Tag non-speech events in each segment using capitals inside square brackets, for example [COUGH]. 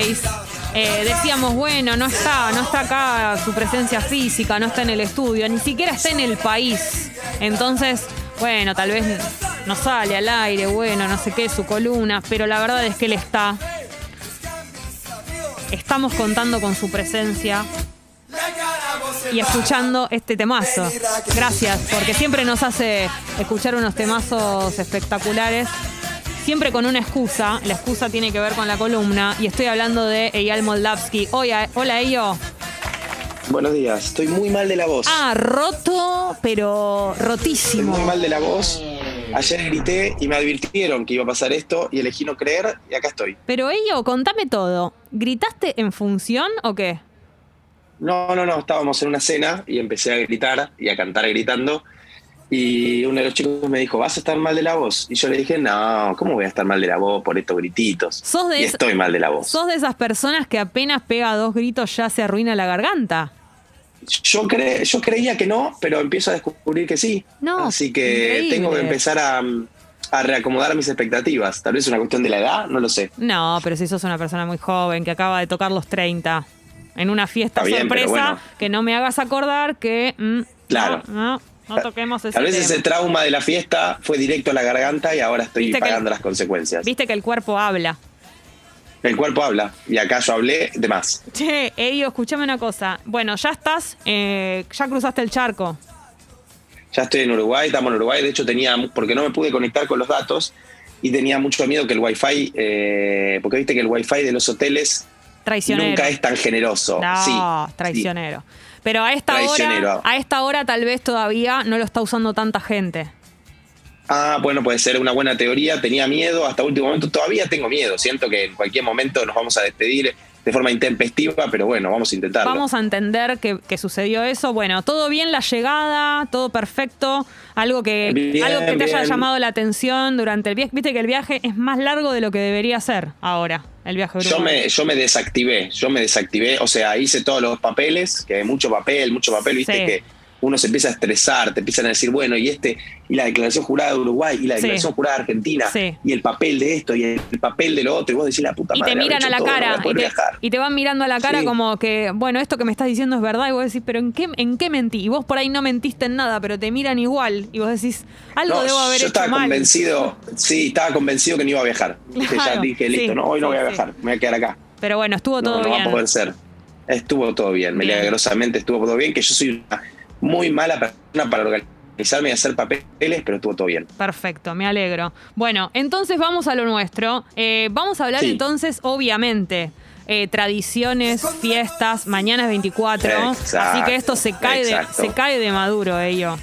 16, eh, decíamos, bueno, no está, no está acá su presencia física, no está en el estudio, ni siquiera está en el país. Entonces, bueno, tal vez no sale al aire, bueno, no sé qué, su columna, pero la verdad es que él está. Estamos contando con su presencia y escuchando este temazo. Gracias, porque siempre nos hace escuchar unos temazos espectaculares. Siempre con una excusa. La excusa tiene que ver con la columna. Y estoy hablando de Eyal Moldavsky. Hola, hola Eyo. Buenos días, estoy muy mal de la voz. Ah, roto, pero rotísimo. Estoy muy mal de la voz. Ayer grité y me advirtieron que iba a pasar esto y elegí no creer y acá estoy. Pero Eyo, contame todo. ¿Gritaste en función o qué? No, no, no, estábamos en una cena y empecé a gritar y a cantar gritando. Y uno de los chicos me dijo, ¿vas a estar mal de la voz? Y yo le dije, no, ¿cómo voy a estar mal de la voz por estos grititos? ¿Sos de y es- estoy mal de la voz. ¿Sos de esas personas que apenas pega dos gritos ya se arruina la garganta? Yo, cre- yo creía que no, pero empiezo a descubrir que sí. No, Así que increíble. tengo que empezar a, a reacomodar mis expectativas. Tal vez es una cuestión de la edad, no lo sé. No, pero si sos una persona muy joven que acaba de tocar los 30 en una fiesta bien, sorpresa, bueno. que no me hagas acordar que mm, Claro. no, no, no toquemos ese Tal vez tema. ese trauma de la fiesta fue directo a la garganta y ahora estoy el- pagando las consecuencias. Viste que el cuerpo habla. El cuerpo habla y acá yo hablé de más. Che, Eyo, escúchame una cosa. Bueno, ya estás, eh, ya cruzaste el charco. Ya estoy en Uruguay, estamos en Uruguay. De hecho, tenía, porque no me pude conectar con los datos y tenía mucho miedo que el wifi, eh, porque viste que el wifi de los hoteles nunca es tan generoso. No, sí, traicionero. Pero a esta hora, a esta hora tal vez todavía no lo está usando tanta gente. Ah, bueno, puede ser una buena teoría. Tenía miedo hasta último momento. Todavía tengo miedo. Siento que en cualquier momento nos vamos a despedir de forma intempestiva, pero bueno, vamos a intentarlo. Vamos a entender que, que sucedió eso. Bueno, todo bien la llegada, todo perfecto. Algo que, Bien, algo que te haya llamado la atención durante el viaje. Viste que el viaje es más largo de lo que debería ser ahora, el viaje a Yo me, yo me desactivé, yo me desactivé, o sea, hice todos los papeles, que hay mucho papel, mucho papel, viste Sí. que uno se empieza a estresar, te empiezan a decir, bueno, y este, y la declaración jurada de Uruguay, y la Sí. declaración jurada de Argentina, Sí. y el papel de esto, y el, papel de lo otro, y vos decís la puta Y madre. te habré miran hecho a la todo, no cara poder y te, y te van mirando a la cara Sí. como que, bueno, esto que me estás diciendo es verdad. Y vos decís, pero ¿en qué, ¿en qué mentí? Y vos por ahí no mentiste en nada, pero te miran igual. Y vos decís, algo No, debo haber yo hecho estaba mal. convencido, sí, estaba convencido que no iba a viajar. [LAUGHS] Claro, ya dije, listo, sí, no, hoy no sí, voy a sí. viajar, me voy a quedar acá. Pero bueno, estuvo No, todo no va bien. a poder ser. Estuvo todo bien, Bien. milagrosamente estuvo todo bien, que yo soy una muy mala persona para organizarme y hacer papeles, pero estuvo todo bien. Perfecto, me alegro. Bueno, entonces vamos a lo nuestro. Eh, vamos a hablar Sí. entonces, obviamente, eh, tradiciones, fiestas, mañana es 24. Exacto, así que esto se cae, de, se cae de maduro, ello.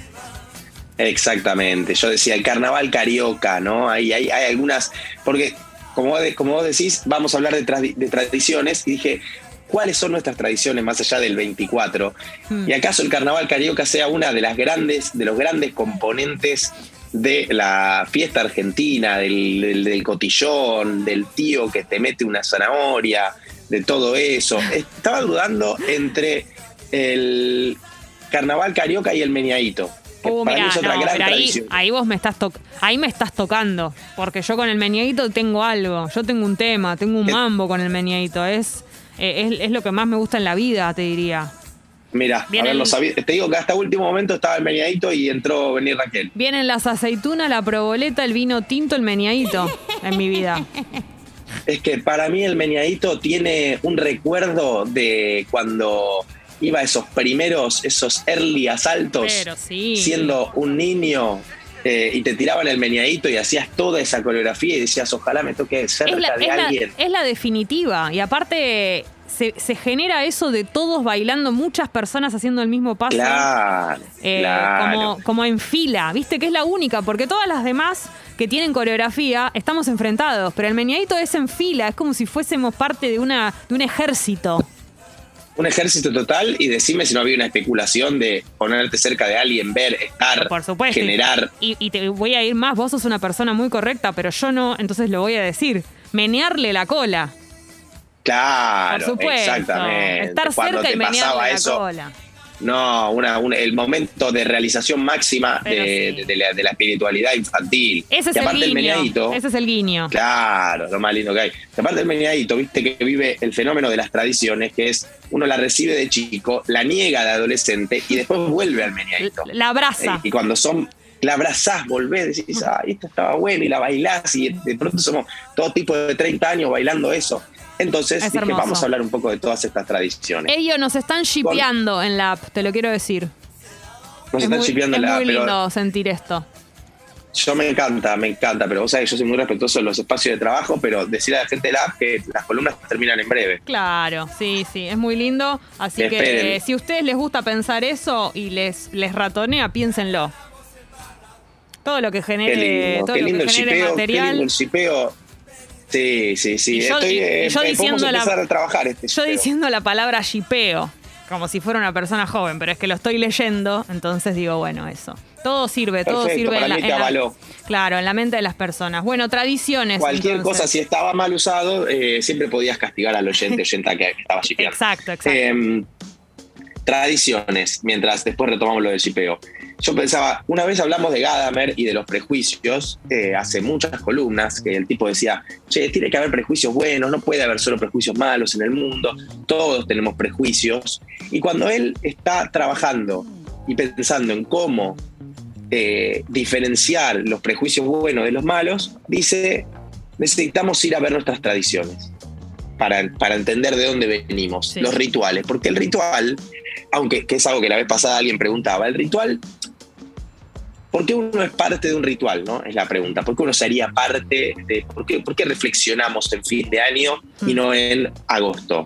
Exactamente. Yo decía el carnaval carioca, ¿no? Hay, hay, hay algunas. Porque, como, como vos decís, vamos a hablar de, de tradiciones. Y dije, ¿cuáles son nuestras tradiciones más allá del 24? Hmm. ¿Y acaso el carnaval carioca sea una de las grandes, de los grandes componentes de la fiesta argentina, del, del- del cotillón, del tío que te mete una zanahoria, de todo eso? Estaba dudando entre el carnaval carioca y el que Uh, para mí es otra no, gran pero ahí, tradición. ahí vos me estás ahí me estás tocando. Porque yo con el meñadito tengo algo. Yo tengo un tema, tengo un ¿Qué? mambo con el meñadito. Es, eh, es, es lo que más me gusta en la vida, te diría. Mira, a Viene ver, lo el- sabía- te digo que hasta último momento estaba el meñadito y entró venir Raquel. Vienen las aceitunas, la proboleta, el vino tinto, el meñadito en mi vida. Es que para mí el meñadito tiene un recuerdo de cuando iba a esos primeros, esos early asaltos, Pero sí. siendo un niño eh, y te tiraban el meñadito y hacías toda esa coreografía y decías, ojalá me toque cerca es la, de es la- alguien. es la definitiva. Y aparte, se, se genera eso de todos bailando, muchas personas haciendo el mismo paso. Claro, eh, claro. como, como en fila, viste que es la única, porque todas las demás que tienen coreografía estamos enfrentados, pero el meñadito es en fila, es como si fuésemos parte de una de un ejército. Un ejército total y decime si no había una especulación de ponerte cerca de alguien, ver, estar, Por supuesto. generar. Y, y te voy a ir más, vos sos una persona muy correcta, pero yo no, entonces lo voy a decir. Menearle la cola. Claro, Por supuesto. exactamente. Estar Cuando cerca y menearle pasaba la eso, cola. No, una, el momento de realización máxima de, la, espiritualidad infantil. Ese es el guiño. ese es el guiño. Claro, lo más lindo que hay. aparte del meñadito, viste que vive el fenómeno de las tradiciones, que es uno la recibe de chico, la niega de adolescente y después vuelve al meñadito. La abraza. Eh, y cuando son la abrazás, volvés, decís, ah, esto estaba bueno, y la bailás, y de pronto somos todo tipo de 30 años bailando eso. Entonces dije, vamos a hablar un poco de todas estas tradiciones. Ellos nos están shipeando en la app, te lo quiero decir. Nos están shipeando en la app. Es muy lindo sentir esto. Yo me encanta, me encanta, pero vos sabés, yo soy muy respetuoso de los espacios de trabajo, pero decir a la gente de la app que las columnas terminan en breve. Claro, sí, sí, es muy lindo. Así que si a ustedes les gusta pensar eso y les, les ratonea, piénsenlo. Todo lo que genere, todo lo que genere material. el Sí, sí, sí. yo, Estoy, eh, diciendo la, a trabajar este Yo diciendo la palabra shipeo, como si fuera una persona joven, pero es que lo estoy leyendo, entonces digo, bueno, eso. Todo sirve, todo sirve en la, Claro, en la mente de las personas. Bueno, tradiciones. Cualquier cosa, si estaba mal usado, eh, siempre podías castigar al oyente, [LAUGHS] oyenta que estaba shipeando. Exacto, exacto. Em, tradiciones, mientras después retomamos lo del shipeo yo pensaba, una vez hablamos de Gadamer y de los prejuicios, eh, hace muchas columnas, que el tipo decía, che, tiene que haber prejuicios buenos, no puede haber solo prejuicios malos en el mundo, todos tenemos prejuicios. Y cuando él está trabajando y pensando en cómo eh, diferenciar los prejuicios buenos de los malos, dice, necesitamos ir a ver nuestras tradiciones. Para, para entender de dónde venimos, los rituales, porque el ritual aunque que es algo que la vez pasada alguien preguntaba, el ritual, ¿por qué uno es parte de un ritual? ¿no? Es la pregunta. ¿Por qué uno sería parte de, por qué, por qué reflexionamos en fin de año y no en agosto?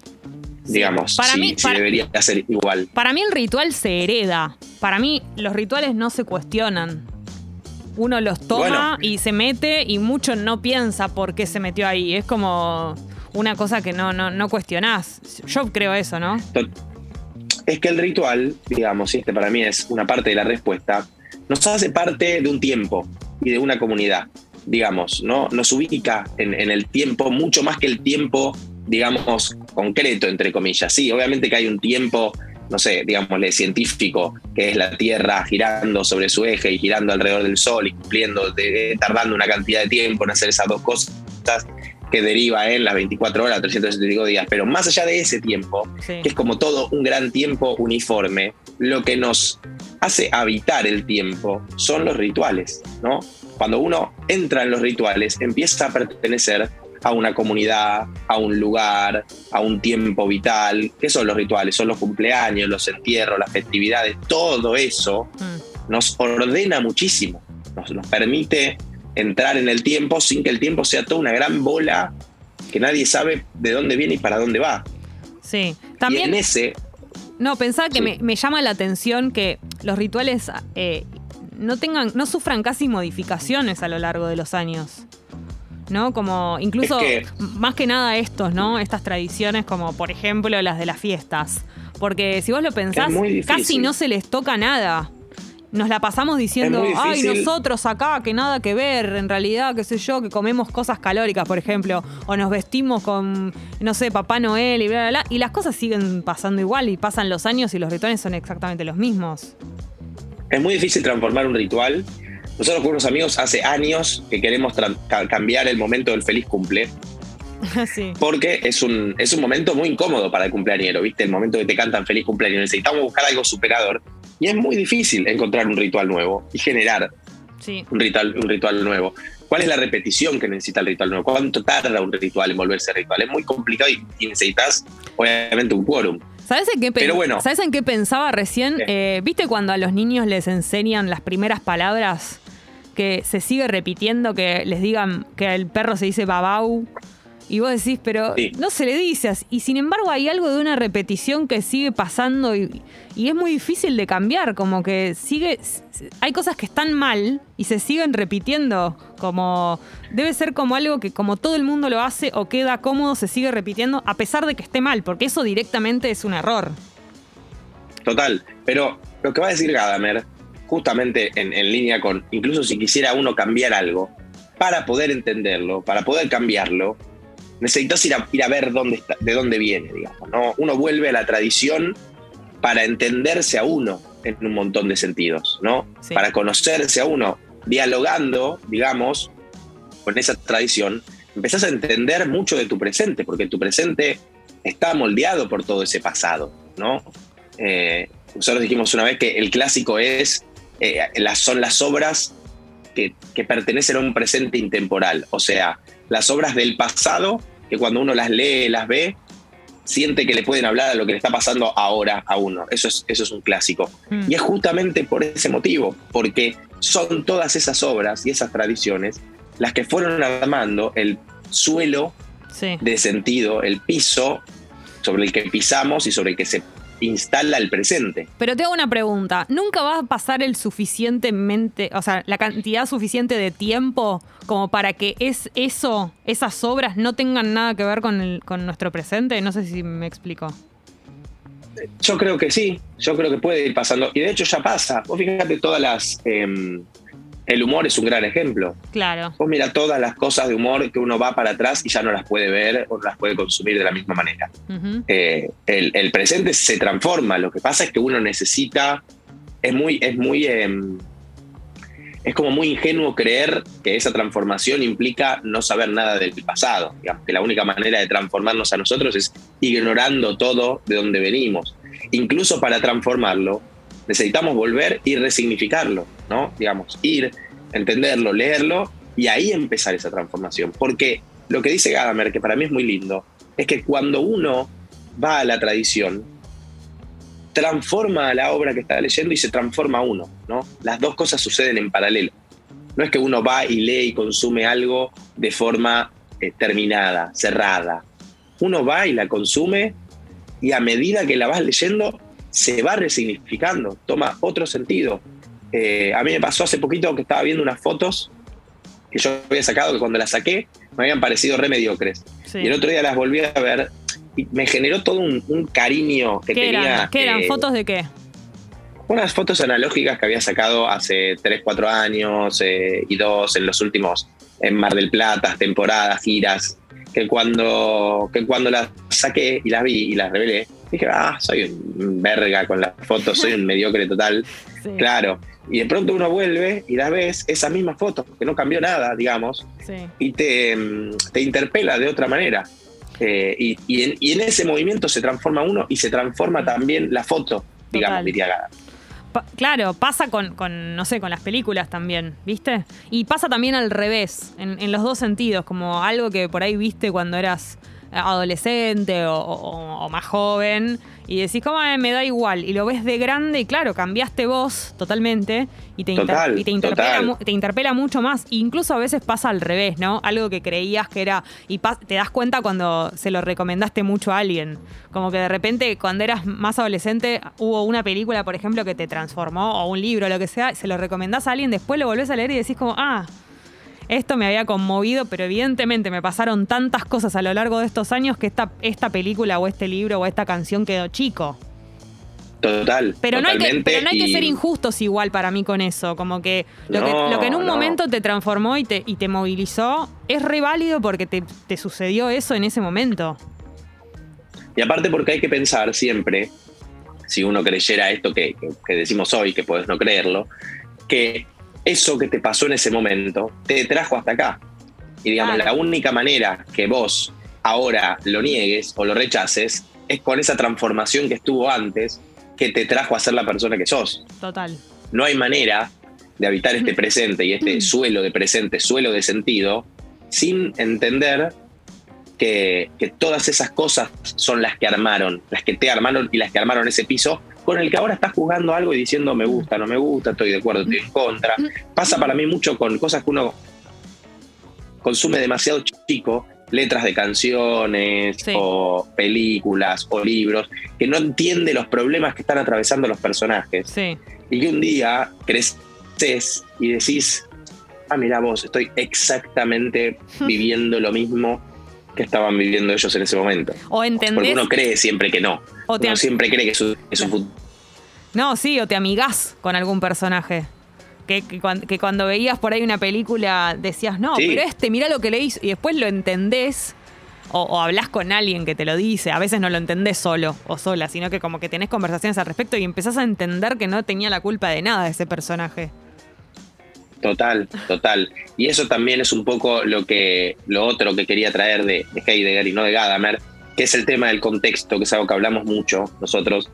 Digamos, para mí, debería ser igual. Para mí el ritual se hereda. Para mí los rituales no se cuestionan. Uno los toma y se mete y mucho no piensa por qué se metió ahí. Es como una cosa que no, no, no cuestionás. Yo creo eso, ¿no? es que el ritual, digamos, y este para mí es una parte de la respuesta, nos hace parte de un tiempo y de una comunidad, digamos, ¿no? Nos ubica en, el tiempo mucho más que el tiempo, digamos, concreto, entre comillas. Sí, obviamente que hay un tiempo, no sé, digámosle, científico, que es la Tierra girando sobre su eje y girando alrededor del Sol y cumpliendo, tardando una cantidad de tiempo en hacer esas dos cosas que deriva en las 24 horas, 365 días, pero más allá de ese tiempo, que es como todo un gran tiempo uniforme, lo que nos hace habitar el tiempo son los rituales, ¿no? Cuando uno entra en los rituales, empieza a pertenecer a una comunidad, a un lugar, a un tiempo vital. ¿Qué son los rituales? Son los cumpleaños, los entierros, las festividades, todo eso mm. nos ordena muchísimo, nos, nos permite entrar en el tiempo sin que el tiempo sea toda una gran bola que nadie sabe de dónde viene y para dónde va. Sí, también. en ese. No, pensaba que me, llama la atención que los rituales eh, no tengan, no sufran casi modificaciones a lo largo de los años. ¿no? Como incluso más que nada estos, ¿no? Estas tradiciones como por ejemplo las de las fiestas. Porque si vos lo pensás, casi no se les toca nada nos la pasamos diciendo, ay, nosotros acá, que nada que ver, en realidad, qué sé yo, que comemos cosas calóricas, por ejemplo, o nos vestimos con, no sé, Papá Noel y bla, bla, bla, y las cosas siguen pasando igual y pasan los años y los rituales son exactamente los mismos. Es muy difícil transformar un ritual. Nosotros con unos amigos hace años que queremos cambiar el momento del feliz cumple. [LAUGHS] Sí. Porque es un, es un momento muy incómodo para el cumpleañero, ¿viste? El momento que te cantan feliz cumpleaños. Necesitamos buscar algo superador. Y es muy difícil encontrar un ritual nuevo y generar un, ritual, un ritual nuevo. ¿Cuál es la repetición que necesita el ritual nuevo? ¿Cuánto tarda un ritual en volverse ritual? Es muy complicado y, necesitas, obviamente, un quórum. ¿Sabes en, qué Pero bueno, ¿Sabes en qué pensaba recién? Eh, ¿Viste cuando a los niños les enseñan las primeras palabras? Que se sigue repitiendo que les digan que el perro se dice babau y vos decís, pero no se le dice así. Y sin embargo hay algo de una repetición que sigue pasando y, es muy difícil de cambiar, como que sigue, hay cosas que están mal y se siguen repitiendo, como debe ser como algo que como todo el mundo lo hace o queda cómodo, se sigue repitiendo a pesar de que esté mal, porque eso directamente es un error. Total, pero lo que va a decir Gadamer, justamente en, en línea con, incluso si quisiera uno cambiar algo, para poder entenderlo, para poder cambiarlo, necesitas ir a, ir a ver dónde está, de dónde viene, digamos. ¿no? Uno vuelve a la tradición para entenderse a uno en un montón de sentidos, ¿no? Para conocerse a uno, dialogando, digamos, con esa tradición, empezás a entender mucho de tu presente, porque tu presente está moldeado por todo ese pasado, ¿no? Eh, nosotros dijimos una vez que el clásico es, eh, las, son las obras que, que, pertenecen a un presente intemporal, o sea, las obras del pasado que cuando uno las lee, las ve, siente que le pueden hablar a lo que le está pasando ahora a uno. Eso es, eso es un clásico. Mm. Y es justamente por ese motivo, porque son todas esas obras y esas tradiciones las que fueron armando el suelo de sentido, el piso sobre el que pisamos y sobre el que se instala el presente. Pero te hago una pregunta, ¿nunca va a pasar el suficientemente, o sea, la cantidad suficiente de tiempo como para que es eso, esas obras no tengan nada que ver con, el, con nuestro presente? No sé si me explico. Yo creo que sí, yo creo que puede ir pasando. Y de hecho ya pasa. Vos fíjate todas las... Em, el humor es un gran ejemplo. Claro. Vos mira todas las cosas de humor que uno va para atrás y ya no las puede ver o no las puede consumir de la misma manera. Eh, el, presente se transforma. Lo que pasa es que uno necesita. Es muy. Es muy. Em, es como muy ingenuo creer que esa transformación implica no saber nada del pasado. Digamos, que la única manera de transformarnos a nosotros es ignorando todo de donde venimos. Incluso para transformarlo, necesitamos volver y resignificarlo, ¿no? Digamos, ir, entenderlo, leerlo y ahí empezar esa transformación. Porque lo que dice Gadamer, que para mí es muy lindo, es que cuando uno va a la tradición, transforma la obra que está leyendo y se transforma uno, ¿no? Las dos cosas suceden en paralelo. No es que uno va y lee y consume algo de forma eh, terminada, cerrada. Uno va y la consume y a medida que la vas leyendo se va resignificando, toma otro sentido. Eh, a mí me pasó hace poquito que estaba viendo unas fotos que yo había sacado, que cuando las saqué me habían parecido re mediocres. Y el otro día las volví a ver y me generó todo un, cariño que ¿Qué tenía. Eran? ¿Qué eran? Eh, ¿Fotos de qué? Unas fotos analógicas que había sacado hace 3, 4 años eh, y dos en los últimos, en Mar del Plata, temporadas, giras, que cuando, que cuando las saqué y las vi y las revelé, dije, ah, soy un verga con las fotos, soy un [LAUGHS] mediocre total. Claro. Y de pronto uno vuelve y las ves esas mismas fotos, que no cambió nada, digamos, y te, te, interpela de otra manera. Eh, y, en, ese movimiento se transforma uno y se transforma también la foto, digamos, diría claro, pasa con, con, no sé, con las películas también, ¿viste? Y pasa también al revés, en, en los dos sentidos, como algo que por ahí viste cuando eras adolescente o, más joven y decís, ¿cómo me da igual? Y lo ves de grande y claro, cambiaste vos totalmente y te, y te, interpela, te interpela mucho más. incluso a veces pasa al revés, ¿no? Algo que creías que era... Y te das cuenta cuando se lo recomendaste mucho a alguien. Como que de repente cuando eras más adolescente hubo una película, por ejemplo, que te transformó o un libro, lo que sea, se lo recomendás a alguien, después lo volvés a leer y decís como, ah, esto me había conmovido, pero evidentemente me pasaron tantas cosas a lo largo de estos años que esta, esta película o este libro o esta canción quedó chico. Total. Pero no, hay que, pero no hay que ser injustos igual para mí con eso. Como que lo, que, en un momento te transformó y te, y te movilizó es re válido porque te, sucedió eso en ese momento. Y aparte porque hay que pensar siempre, si uno creyera esto que, que decimos hoy, que puedes no creerlo, que eso que te pasó en ese momento te trajo hasta acá. Y digamos, la única manera que vos ahora lo niegues o lo rechaces es con esa transformación que estuvo antes que te trajo a ser la persona que sos. Total. No hay manera de habitar este [LAUGHS] presente y este suelo de presente, suelo de sentido, sin entender que, que, todas esas cosas son las que armaron, las que te armaron y las que armaron ese piso con el que ahora estás jugando algo y diciendo me gusta, no me gusta, estoy de acuerdo, estoy en contra. Pasa para mí mucho con cosas que uno consume demasiado chico, letras de canciones o películas o libros, que no entiende los problemas que están atravesando los personajes. Y que un día creces y decís, ah, mira vos, estoy exactamente viviendo lo mismo que estaban viviendo ellos en ese momento. O entendés. Porque uno cree siempre que no. O uno siempre cree que es un, futuro. No, sí, o te amigás con algún personaje. Que, cuando, veías por ahí una película decías, no, pero este, mira lo que le hizo. Y después lo entendés o, o hablas con alguien que te lo dice, a veces no lo entendés solo o sola, sino que como que tenés conversaciones al respecto y empezás a entender que no tenía la culpa de nada ese personaje. Total, total. Y eso también es un poco lo que lo otro que quería traer de, de Heidegger y no de Gadamer, que es el tema del contexto, que es algo que hablamos mucho nosotros,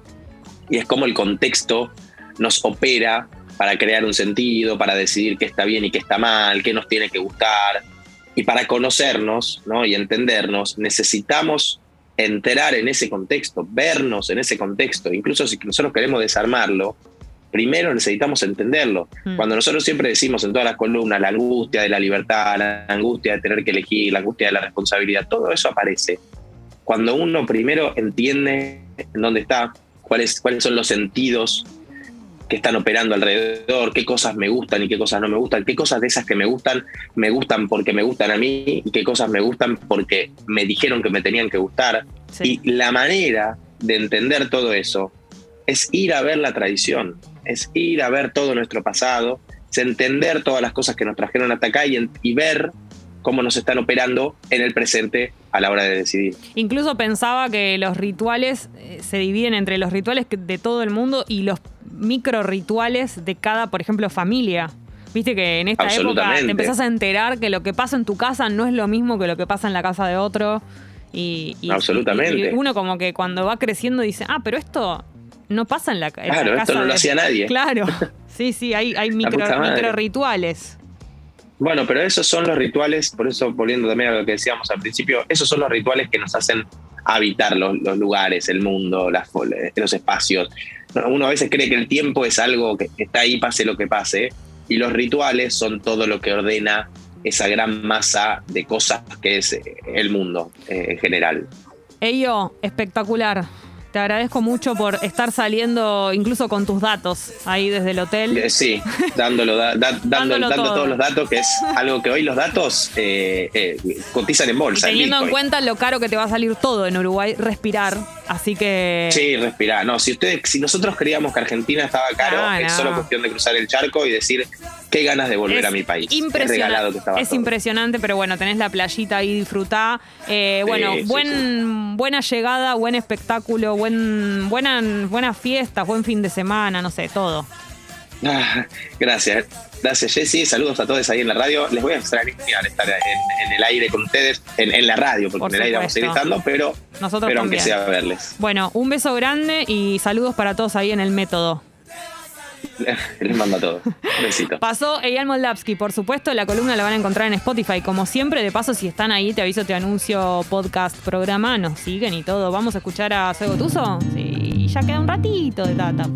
y es cómo el contexto nos opera para crear un sentido, para decidir qué está bien y qué está mal, qué nos tiene que gustar. Y para conocernos ¿no? y entendernos, necesitamos enterar en ese contexto, vernos en ese contexto. Incluso si nosotros queremos desarmarlo, primero necesitamos entenderlo. Mm. Cuando nosotros siempre decimos en todas las columnas la angustia de la libertad, la angustia de tener que elegir, la angustia de la responsabilidad, todo eso aparece. Cuando uno primero entiende en dónde está, cuáles, cuáles son los sentidos que están operando alrededor, qué cosas me gustan y qué cosas no me gustan, qué cosas de esas que me gustan me gustan porque me gustan a mí y qué cosas me gustan porque me dijeron que me tenían que gustar. Sí. Y la manera de entender todo eso es ir a ver la tradición, es ir a ver todo nuestro pasado, es entender todas las cosas que nos trajeron hasta acá y, ver cómo nos están operando en el presente a la hora de decidir. Incluso pensaba que los rituales eh, se dividen entre los rituales de todo el mundo y los micro rituales de cada, por ejemplo, familia. Viste que en esta época te empezás a enterar que lo que pasa en tu casa no es lo mismo que lo que pasa en la casa de otro. Y, y- Absolutamente. y uno como que cuando va creciendo dice, ah, pero esto no pasa en la, en la Claro, esto no lo de-". hacía nadie. Claro, sí, sí, hay, hay micro, rituales. Bueno, pero esos son los rituales, por eso volviendo también a lo que decíamos al principio, esos son los rituales que nos hacen habitar los, los lugares, el mundo, las, los espacios. Uno a veces cree que el tiempo es algo que está ahí, pase lo que pase, y los rituales son todo lo que ordena esa gran masa de cosas que es eh, el mundo eh, en general. Ello, espectacular. Te agradezco mucho por estar saliendo incluso con tus datos ahí desde el hotel. Eh, Sí, dándolo, da- Dándolo dando todo. todos los datos, que es algo que hoy los datos eh, eh, cotizan en Y bolsa. teniendo en cuenta lo caro que te va a salir todo en Uruguay, respirar. Así que. Sí, respirar. No, si ustedes, si nosotros creíamos que Argentina estaba caro, Ah, es solo cuestión de cruzar el charco y decir qué ganas de volver a mi país. Es impresionante. que estaba es todo. impresionante, pero bueno, tenés la playita ahí, disfrutá. Eh, Sí, bueno, sí, buen, buena llegada, buen espectáculo, buen, buena, buenas fiestas, buen fin de semana, no sé, todo. Ah, gracias. Gracias, Jessy. Saludos a todos ahí en la radio. Les voy a extrañar estar en, en el aire con ustedes, en, en la radio, porque Por en el aire vamos a supuesto. estando, pero, Nosotros pero aunque sea verles. Bueno, un beso grande y saludos para todos ahí en el método. [LAUGHS] Les mando a todos. Besito. Pasó Eyal Moldavsky, por supuesto, la columna la van a encontrar en Spotify, como siempre. De paso, si están ahí, te aviso, te anuncio podcast, programa, nos siguen y todo. ¿Vamos a escuchar a Sego Tuso? Sí, ya queda un ratito de data.